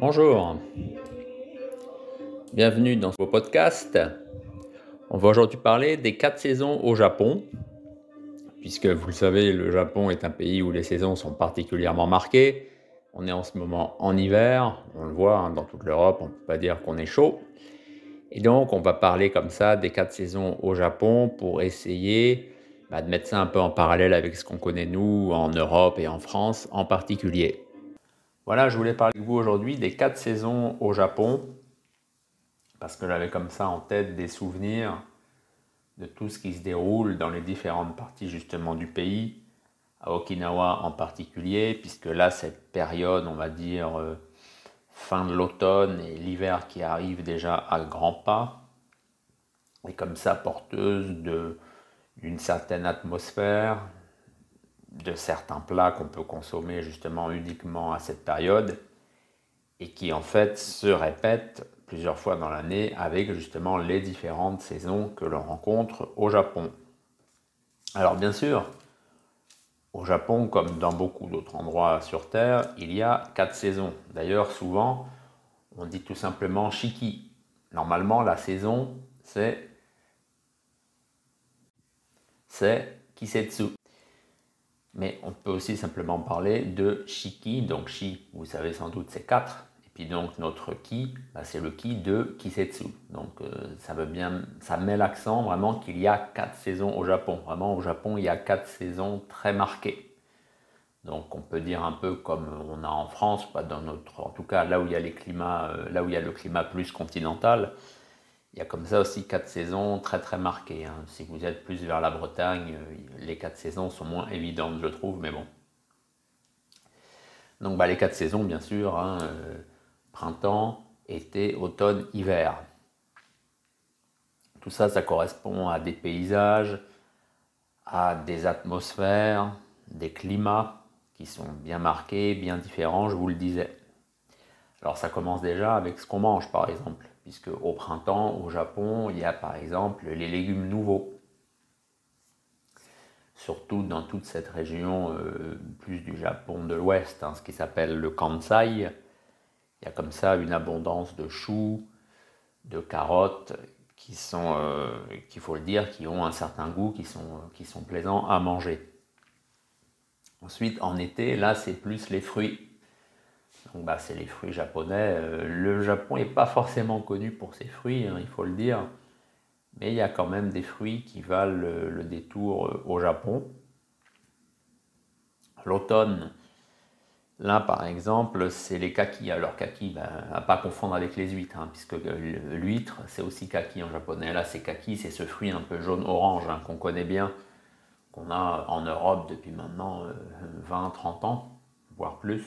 Bonjour, bienvenue dans ce podcast. On va aujourd'hui parler des quatre saisons au Japon, puisque vous le savez, le Japon est un pays où les saisons sont particulièrement marquées. On est en ce moment en hiver, on le voit hein, dans toute l'Europe, on ne peut pas dire qu'on est chaud. Et donc on va parler comme ça des quatre saisons au Japon pour essayer bah, de mettre ça un peu en parallèle avec ce qu'on connaît nous en Europe et en France en particulier. Voilà, je voulais parler avec vous aujourd'hui des quatre saisons au Japon, parce que j'avais comme ça en tête des souvenirs de tout ce qui se déroule dans les différentes parties justement du pays, à Okinawa en particulier, puisque là, cette période, on va dire, euh, fin de l'automne et l'hiver qui arrive déjà à grands pas, est comme ça porteuse d'une certaine atmosphère, de certains plats qu'on peut consommer justement uniquement à cette période et qui en fait se répètent plusieurs fois dans l'année avec justement les différentes saisons que l'on rencontre au Japon. Alors bien sûr, au Japon, comme dans beaucoup d'autres endroits sur Terre, il y a quatre saisons. D'ailleurs, souvent, on dit tout simplement Shiki. Normalement, la saison, c'est c'est Kisetsu. Mais on peut aussi simplement parler de Shiki. Donc Shi, vous savez sans doute, c'est 4. Et puis donc notre Ki, bah, c'est le Ki de Kisetsu. Donc euh, ça veut bien, ça met l'accent vraiment qu'il y a 4 saisons au Japon. Vraiment au Japon, il y a 4 saisons très marquées. Donc on peut dire un peu comme on a en France, pas dans notre, en tout cas là où il y a les climats, euh, là où il y a le climat plus continental, il y a comme ça aussi quatre saisons très très marquées. Hein. Si vous êtes plus vers la Bretagne, euh, les quatre saisons sont moins évidentes, je trouve, mais bon. Donc bah, les quatre saisons, bien sûr, hein, euh, printemps, été, automne, hiver. Tout ça, ça correspond à des paysages, à des atmosphères, des climats qui sont bien marqués, bien différents, je vous le disais. Alors ça commence déjà avec ce qu'on mange, par exemple puisque au printemps, au Japon, il y a par exemple les légumes nouveaux. Surtout dans toute cette région euh, plus du Japon de l'Ouest, hein, ce qui s'appelle le Kansai. Il y a comme ça une abondance de choux, de carottes qui sont, euh, qu'il faut le dire, qui ont un certain goût, qui sont, qui sont plaisants à manger. Ensuite, en été, là, c'est plus les fruits. Donc bah, c'est les fruits japonais. Euh, le Japon n'est pas forcément connu pour ses fruits, hein, il faut le dire. Mais il y a quand même des fruits qui valent le, détour euh, au Japon. L'automne, là par exemple, c'est les kakis. Alors kaki, bah, à pas confondre avec les huîtres, hein, puisque l'huître c'est aussi kaki en japonais. Là c'est kaki, c'est ce fruit un peu jaune-orange hein, qu'on connaît bien, qu'on a en Europe depuis maintenant 20-30 euh, ans, voire plus.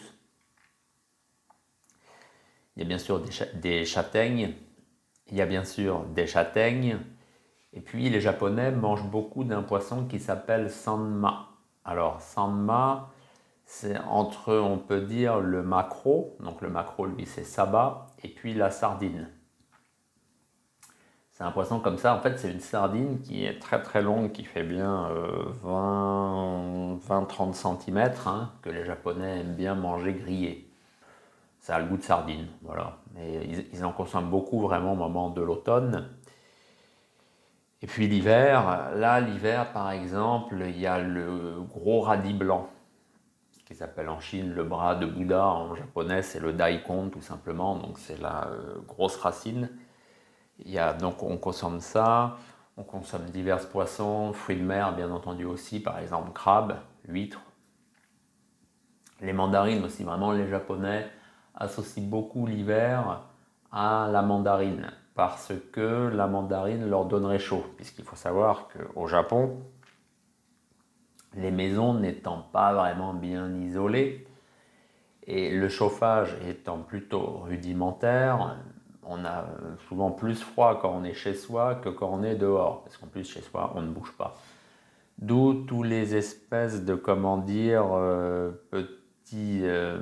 Il bien sûr des, châtaignes, il y a bien sûr des châtaignes, et puis les Japonais mangent beaucoup d'un poisson qui s'appelle sanma. Alors sanma, c'est entre, on peut dire, le macro, donc le macro lui c'est saba, et puis la sardine. C'est un poisson comme ça, en fait c'est une sardine qui est très très longue, qui fait bien 20-30 cm, hein, que les Japonais aiment bien manger grillé ça a le goût de sardine, voilà. Mais ils, en consomment beaucoup vraiment au moment de l'automne. Et puis l'hiver, là l'hiver par exemple, il y a le gros radis blanc, qui s'appelle en Chine le bras de Bouddha, en japonais c'est le daikon tout simplement, donc c'est la euh, grosse racine. Il y a, donc on consomme ça, on consomme divers poissons, fruits de mer bien entendu aussi, par exemple crabe, huîtres, les mandarines aussi, vraiment les japonais associent beaucoup l'hiver à la mandarine parce que la mandarine leur donnerait chaud, puisqu'il faut savoir qu'au Japon, les maisons n'étant pas vraiment bien isolées et le chauffage étant plutôt rudimentaire, on a souvent plus froid quand on est chez soi que quand on est dehors, parce qu'en plus chez soi on ne bouge pas. D'où tous les espèces de, comment dire, euh, petits... Euh,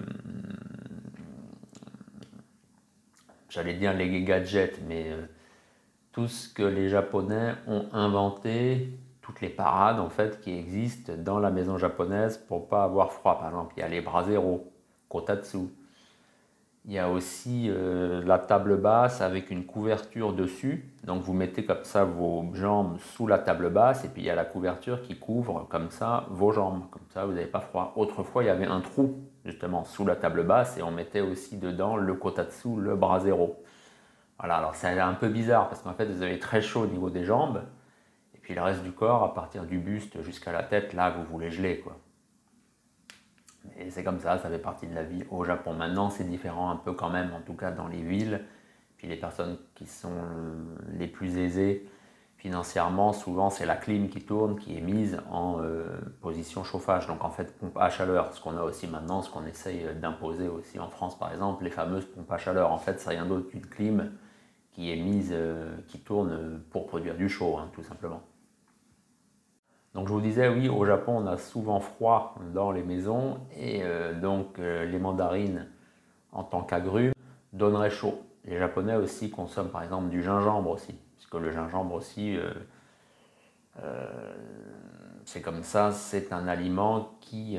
j'allais dire les gadgets, mais euh, tout ce que les Japonais ont inventé, toutes les parades en fait qui existent dans la maison japonaise pour pas avoir froid. Par exemple, il y a les bras zéro, kotatsu. Il y a aussi euh, la table basse avec une couverture dessus. Donc vous mettez comme ça vos jambes sous la table basse et puis il y a la couverture qui couvre comme ça vos jambes. Comme ça vous n'avez pas froid. Autrefois il y avait un trou justement sous la table basse et on mettait aussi dedans le kotatsu, le bras. Voilà, alors c'est un peu bizarre parce qu'en fait vous avez très chaud au niveau des jambes et puis le reste du corps à partir du buste jusqu'à la tête là vous voulez geler quoi. Et c'est comme ça, ça fait partie de la vie au Japon. Maintenant, c'est différent un peu quand même, en tout cas dans les villes. Puis les personnes qui sont les plus aisées financièrement, souvent c'est la clim qui tourne, qui est mise en euh, position chauffage. Donc en fait, pompe à chaleur. Ce qu'on a aussi maintenant, ce qu'on essaye d'imposer aussi en France par exemple, les fameuses pompes à chaleur. En fait, c'est rien d'autre qu'une clim qui est mise, euh, qui tourne pour produire du chaud, hein, tout simplement. Donc je vous disais, oui, au Japon, on a souvent froid dans les maisons et euh, donc les mandarines en tant qu'agrumes donneraient chaud. Les Japonais aussi consomment par exemple du gingembre aussi, le gingembre aussi, euh, c'est comme ça, c'est un aliment qui,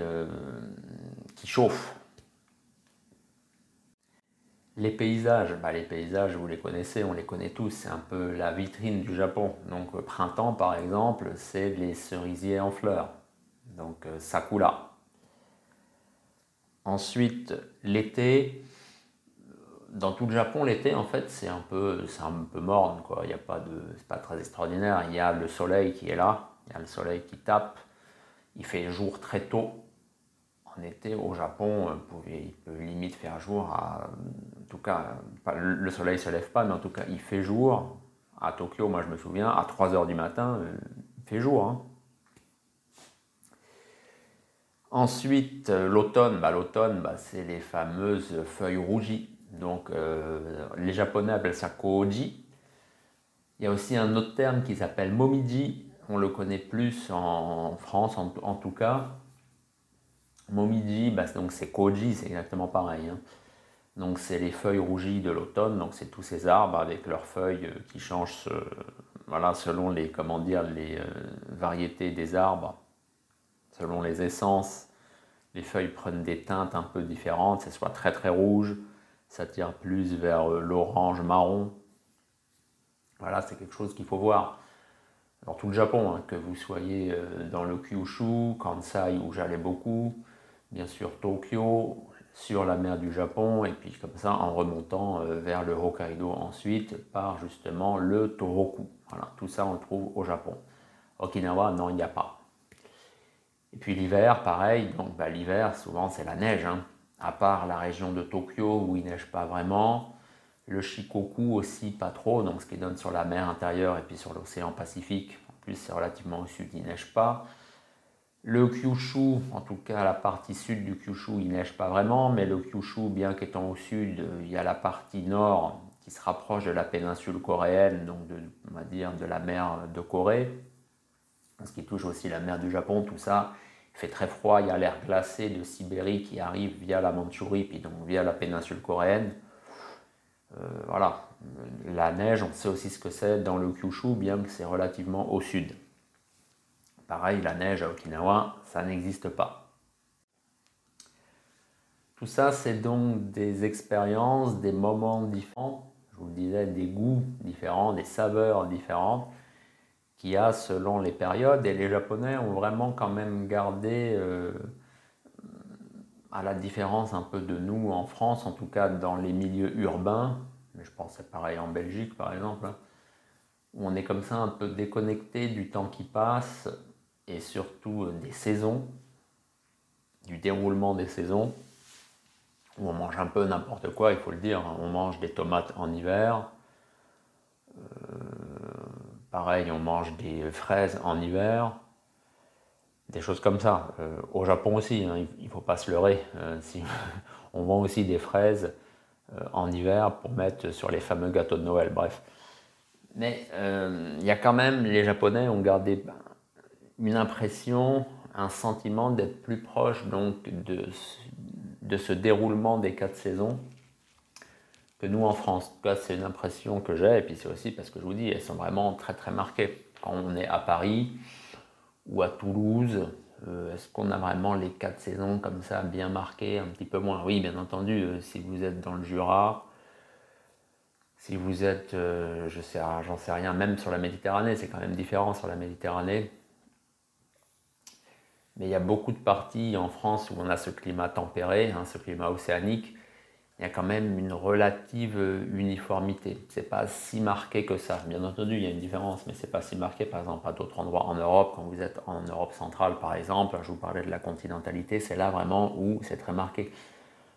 qui chauffe. Les paysages, bah, les paysages, vous les connaissez, on les connaît tous, c'est un peu la vitrine du Japon. Donc euh, printemps par exemple, c'est les cerisiers en fleurs, donc euh, sakura. Ensuite, l'été, dans tout le Japon, l'été en fait c'est un peu, c'est un peu morne quoi. Il a pas de, c'est pas très extraordinaire. Il y a le soleil qui est là, il y a le soleil qui tape. Il fait jour très tôt, en été, au Japon, euh, il peut limite faire jour à. En tout cas, le soleil ne se lève pas, mais en tout cas, il fait jour. À Tokyo, moi je me souviens, à 3 h du matin, euh, il fait jour. Hein. Ensuite, euh, l'automne, bah, l'automne, bah, c'est les fameuses feuilles rougies. Donc, les Japonais appellent ça koji. Il y a aussi un autre terme qui s'appelle momiji. On le connaît plus en France, en tout cas. Momiji, bah, donc c'est koji, c'est exactement pareil. Hein. Donc c'est les feuilles rougies de l'automne, donc c'est tous ces arbres avec leurs feuilles euh, qui changent voilà, selon les, comment dire, les euh, variétés des arbres, selon les essences. Les feuilles prennent des teintes un peu différentes, c'est soit très très rouge, ça tire plus vers euh, l'orange marron. Voilà, c'est quelque chose qu'il faut voir. Alors tout le Japon, hein, que vous soyez dans le Kyushu, Kansai où j'allais beaucoup, bien sûr Tokyo, sur la mer du Japon, et puis comme ça en remontant euh, vers le Hokkaido ensuite par justement le Tohoku. Voilà, tout ça on le trouve au Japon. Okinawa, non, il n'y a pas. Et puis l'hiver, pareil, donc bah, l'hiver souvent c'est la neige, hein. À part la région de Tokyo où il neige pas vraiment. Le Shikoku aussi pas trop, donc ce qui donne sur la mer intérieure et puis sur l'océan Pacifique. En plus c'est relativement au sud, il neige pas. Le Kyushu, en tout cas la partie sud du Kyushu, il neige pas vraiment, mais le Kyushu, bien qu'étant au sud, il y a la partie nord qui se rapproche de la péninsule coréenne, donc de, on va dire de la mer de Corée, ce qui touche aussi la mer du Japon, tout ça. Fait très froid, il y a l'air glacé de Sibérie qui arrive via la Mandchourie, puis donc via la péninsule coréenne. Euh, voilà, la neige, on sait aussi ce que c'est dans le Kyushu, bien que c'est relativement au sud. Pareil, la neige à Okinawa, ça n'existe pas. Tout ça, c'est donc des expériences, des moments différents, je vous le disais, des goûts différents, des saveurs différentes qu'il y a selon les périodes. Et les Japonais ont vraiment quand même gardé, euh, à la différence un peu de nous en France, en tout cas dans les milieux urbains, mais je pense c'est pareil en Belgique par exemple, hein, où on est comme ça un peu déconnecté du temps qui passe, et surtout euh, des saisons, du déroulement des saisons, où on mange un peu n'importe quoi, il faut le dire. Hein. On mange des tomates en hiver. Euh, pareil, on mange des fraises en hiver. Des choses comme ça. Euh, au Japon aussi, hein, il ne faut pas se leurrer. si on vend aussi des fraises en hiver pour mettre sur les fameux gâteaux de Noël. Bref. Mais il y a quand même, les Japonais ont gardé une impression, un sentiment d'être plus proche donc de ce déroulement des quatre saisons que nous en France. C'est une impression que j'ai, et puis c'est aussi parce que je vous dis, elles sont vraiment très très marquées. Quand on est à Paris ou à Toulouse, Euh, est-ce qu'on a vraiment les quatre saisons comme ça bien marquées Un petit peu moins? Oui, bien entendu, euh, si vous êtes dans le Jura, si vous êtes, je sais, j'en sais rien, même sur la Méditerranée, c'est quand même différent sur la Méditerranée. Mais il y a beaucoup de parties en France où on a ce climat tempéré, hein, ce climat océanique. Il y a quand même une relative uniformité. C'est pas si marqué que ça. Bien entendu, il y a une différence, mais c'est pas si marqué. Par exemple, à d'autres endroits en Europe, quand vous êtes en Europe centrale, par exemple, je vous parlais de la continentalité, c'est là vraiment où c'est très marqué.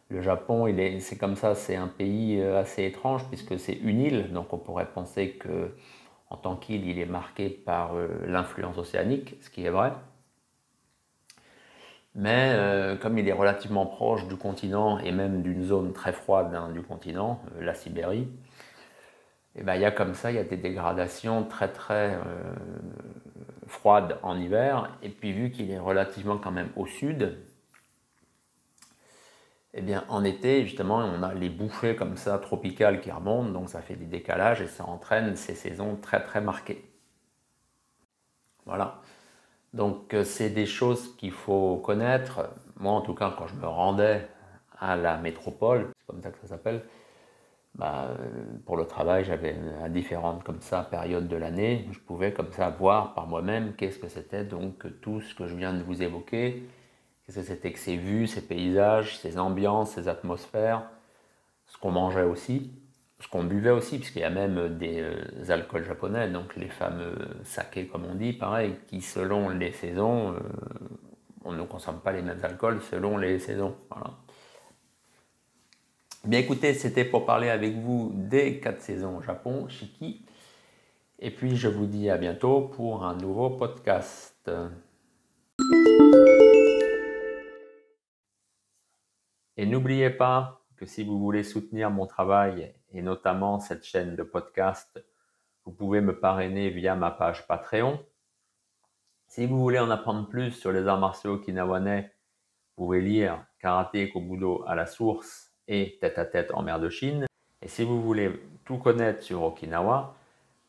Le Japon, c'est comme ça, c'est un pays euh, assez étrange puisque c'est une île, donc on pourrait penser que en tant qu'île, il est marqué par euh, l'influence océanique, ce qui est vrai. Mais euh, comme il est relativement proche du continent et même d'une zone très froide hein, du continent, euh, la Sibérie, et eh ben, il y a comme ça, il y a des dégradations très très euh, froides en hiver. Et puis vu qu'il est relativement quand même au sud, eh bien, en été, justement, on a les bouffées comme ça tropicales qui remontent, donc ça fait des décalages et ça entraîne ces saisons très très marquées. Voilà. Donc euh, c'est des choses qu'il faut connaître. Moi en tout cas quand je me rendais à la métropole, c'est comme ça que ça s'appelle, bah, euh, pour le travail j'avais à différentes comme ça périodes de l'année, je pouvais comme ça voir par moi-même qu'est-ce que c'était donc tout ce que je viens de vous évoquer, qu'est-ce que c'était que ces vues, ces paysages, ces ambiances, ces atmosphères, ce qu'on mangeait aussi ce qu'on buvait aussi, puisqu'il y a même des euh, alcools japonais, donc les fameux sakés comme on dit, pareil, qui selon les saisons, euh, on ne consomme pas les mêmes alcools selon les saisons. Bien écoutez, c'était pour parler avec vous des quatre saisons au Japon, Shiki. Et puis je vous dis à bientôt pour un nouveau podcast. Et n'oubliez pas que si vous voulez soutenir mon travail et notamment cette chaîne de podcast, vous pouvez me parrainer via ma page Patreon. Si vous voulez en apprendre plus sur les arts martiaux okinawanais, vous pouvez lire Karaté Kobudo à la source et Tête à tête en mer de Chine. Et si vous voulez tout connaître sur Okinawa,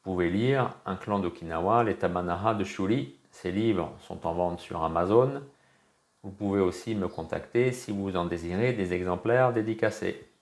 vous pouvez lire Un clan d'Okinawa, les Tamanara de Shuri. Ces livres sont en vente sur Amazon. Vous pouvez aussi me contacter si vous en désirez des exemplaires dédicacés.